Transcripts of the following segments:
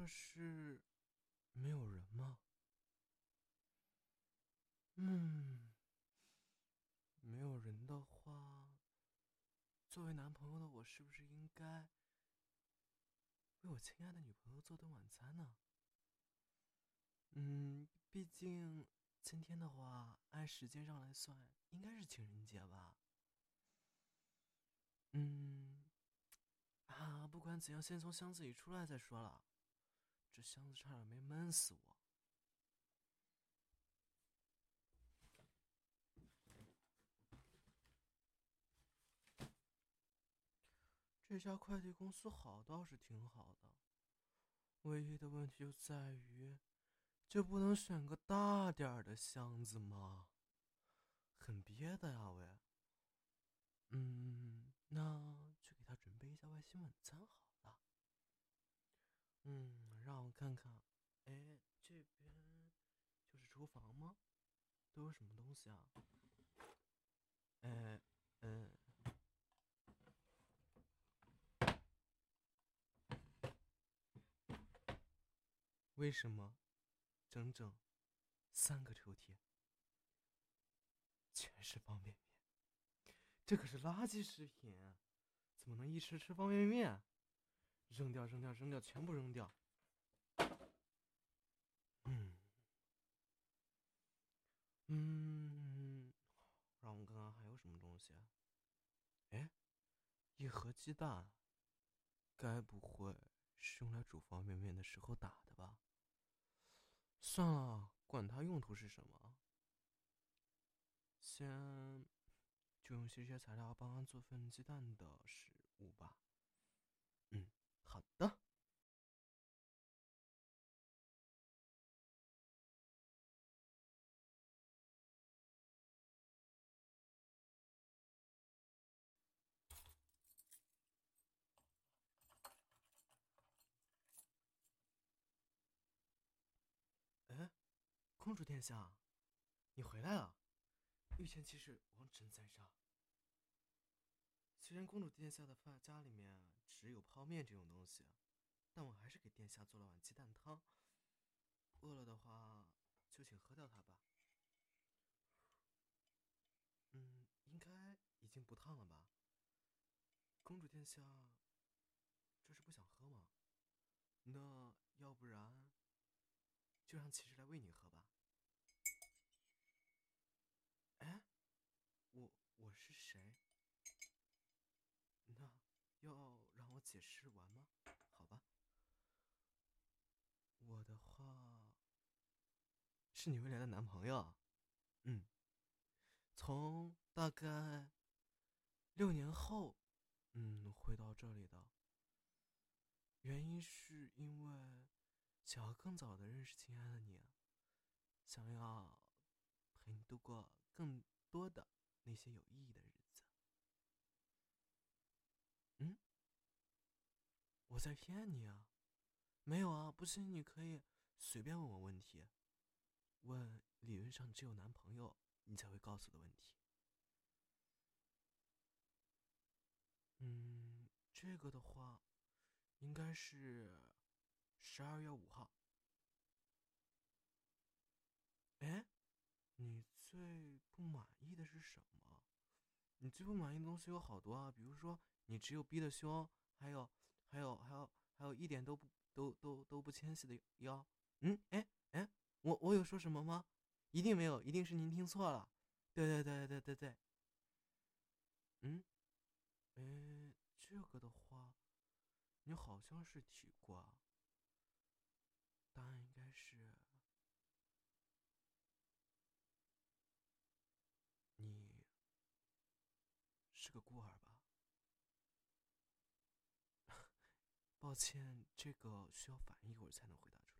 这是没有人吗？嗯，没有人的话，作为男朋友的我是不是应该为我亲爱的女朋友做顿晚餐呢？嗯，毕竟今天的话，按时间上来算，应该是情人节吧。嗯，啊，不管怎样，先从箱子里出来再说了。这箱子差点没闷死我。这家快递公司好倒是挺好的，唯一的问题就在于，就不能选个大点儿的箱子吗？很憋的呀，喂。嗯，那去给他准备一下外星晚餐好了。嗯，让我看看，哎，这边就是厨房吗？都有什么东西啊？哎，嗯。为什么整整三个抽屉全是方便面？这可是垃圾食品，怎么能一吃吃方便面？扔掉，扔掉，扔掉，全部扔掉。嗯嗯，让我看看还有什么东西。哎，一盒鸡蛋，该不会是用来煮方便面的时候打的吧？算了，管它用途是什么，先就用这些材料帮他做份鸡蛋的食物吧。嗯，好的。公主殿下，你回来了。御前骑士王臣在上。虽然公主殿下的饭家里面只有泡面这种东西，但我还是给殿下做了碗鸡蛋汤。饿了的话，就请喝掉它吧。嗯，应该已经不烫了吧？公主殿下，这是不想喝吗？那要不然？就让骑士来喂你喝吧。哎，我我是谁？那要让我解释完吗？好吧。我的话是你未来的男朋友。嗯，从大概六年后，嗯，回到这里的。原因是因为。想要更早的认识亲爱的你，想要陪你度过更多的那些有意义的日子。嗯，我在骗你啊？没有啊，不信你可以随便问我问题，问理论上只有男朋友你才会告诉的问题。嗯，这个的话，应该是。十二月五号。哎，你最不满意的是什么？你最不满意的东西有好多啊，比如说你只有 B 的胸，还有，还有，还有，还有一点都不都都都不纤细的腰。嗯，哎，我有说什么吗？一定没有，一定是您听错了。对对对对对对。嗯，哎，这个的话，你好像是提过。答案应该是，你是个孤儿吧？抱歉，这个需要反应一会儿才能回答出来。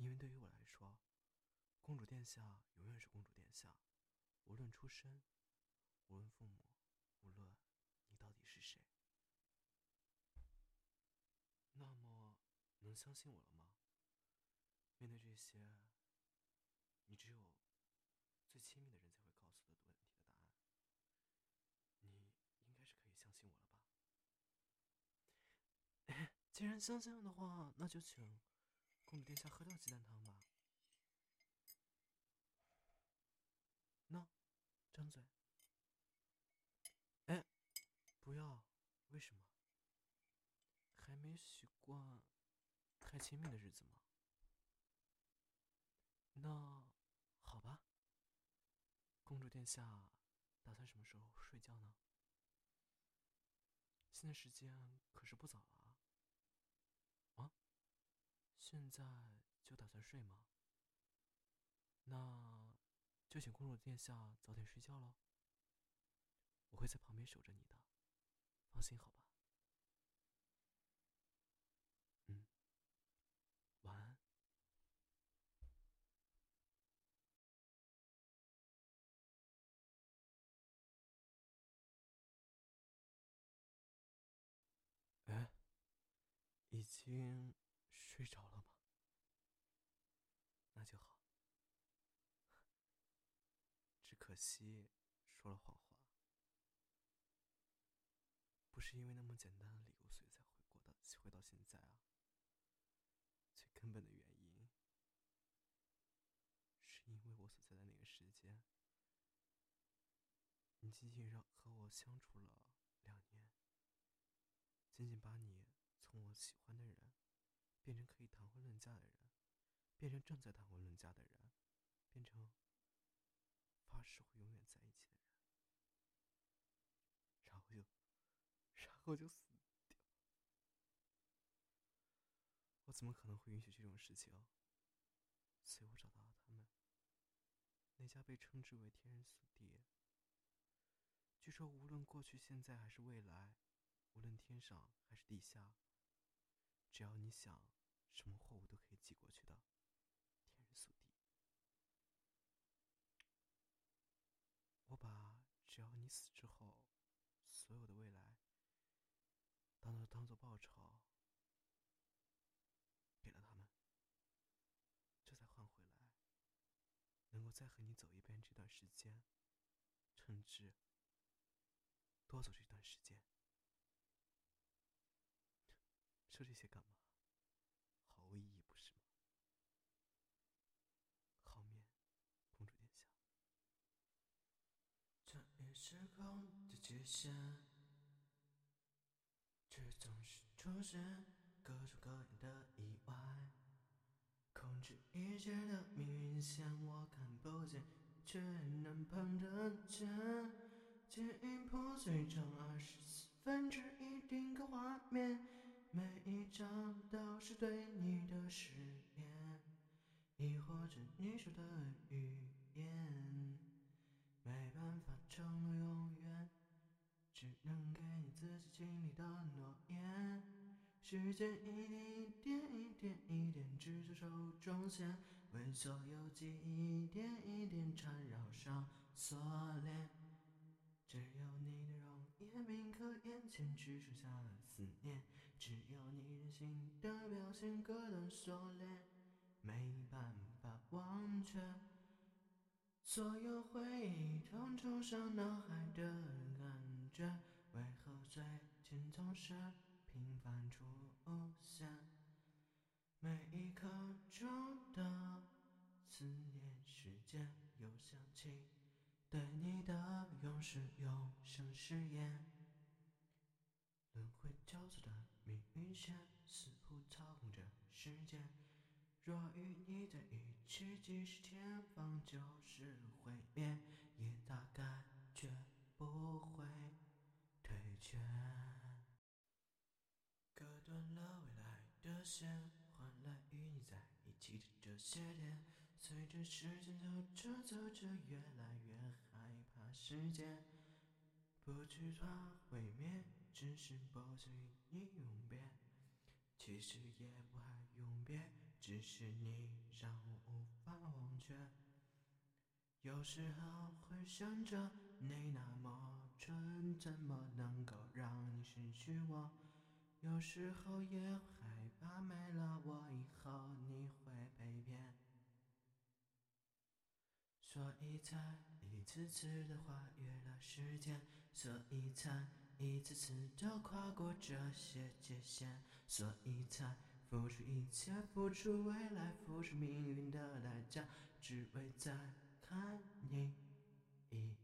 因为对于我来说，公主殿下永远是公主殿下，无论出身，无论父母，无论你到底是谁。那么。能相信我了吗？面对这些，你只有最亲密的人才会告诉的问题的答案，你应该是可以相信我了吧？既然相信了的话，那就请公主殿下喝掉鸡蛋汤吧。那，张嘴。哎，不要，为什么？还没习惯太亲密的日子吗？那，好吧。公主殿下，打算什么时候睡觉呢？现在时间可是不早了。现在就打算睡吗？那，就请公主殿下早点睡觉喽。我会在旁边守着你的，放心好吧。嗯，晚安。哎，已经睡着了吗？那就好。只可惜说了谎话。不是因为那么简单的理由，所以才回过到回到现在啊。最根本的原因，是因为我所在的那个时间，你仅仅让和我相处了两年，仅仅把你从我喜欢的人，变成可以谈婚论嫁的人，变成正在谈婚论嫁的人，变成发誓会永远在一起的人，然后就。然后就死掉，我怎么可能会允许这种事情？所以我找到了他们，那家被称之为天人速递。据说无论过去、现在还是未来，无论天上还是地下，只要你想，什么货物都可以寄过去的天人速递。我把只要你死之后，所有的未来。当做当做报酬，给了他们，这才换回来，能够再和你走一遍这段时间，甚至多走这段时间。说这些干嘛？毫无意义，不是吗？后面，公主殿下。穿越时空的界限。却总是出现各种各样的意外，控制一切的命运线我看不见，却能碰得见。剪影破碎成二十四分之一定格画面，每一张都是对你的誓言，亦或者你说的语言，没办法承诺永远。只能给你自己心里的诺言。时间一点一点一点一点织成手中线，为所有记忆一点一点缠绕上锁链。只有你的容颜铭刻眼前，只剩下了思念。只有你任性的表现割断锁链，没办法忘却。所有回忆统冲上脑海的感觉，为何最近总是频繁出现？每一刻钟的思念时间，又想起对你的永世永生誓言。轮回交错的命运线，似乎操控着时间。若与你在一起，即使前方就是毁灭，也大概绝不会退却。割断了未来的线，换来与你在一起的这些天。随着时间走着走着，越来越害怕时间。不惧怕毁灭，只是不想与你永别。其实也不害永别。只是你让我无法忘却，有时候会想着你那么蠢，怎么能够让你失去我？有时候也害怕没了我以后你会被骗，所以才一次次的跨越了时间，所以才一次次的跨过这些界限，所以才付出一切付出未来付出命运的代价只为再看你一眼。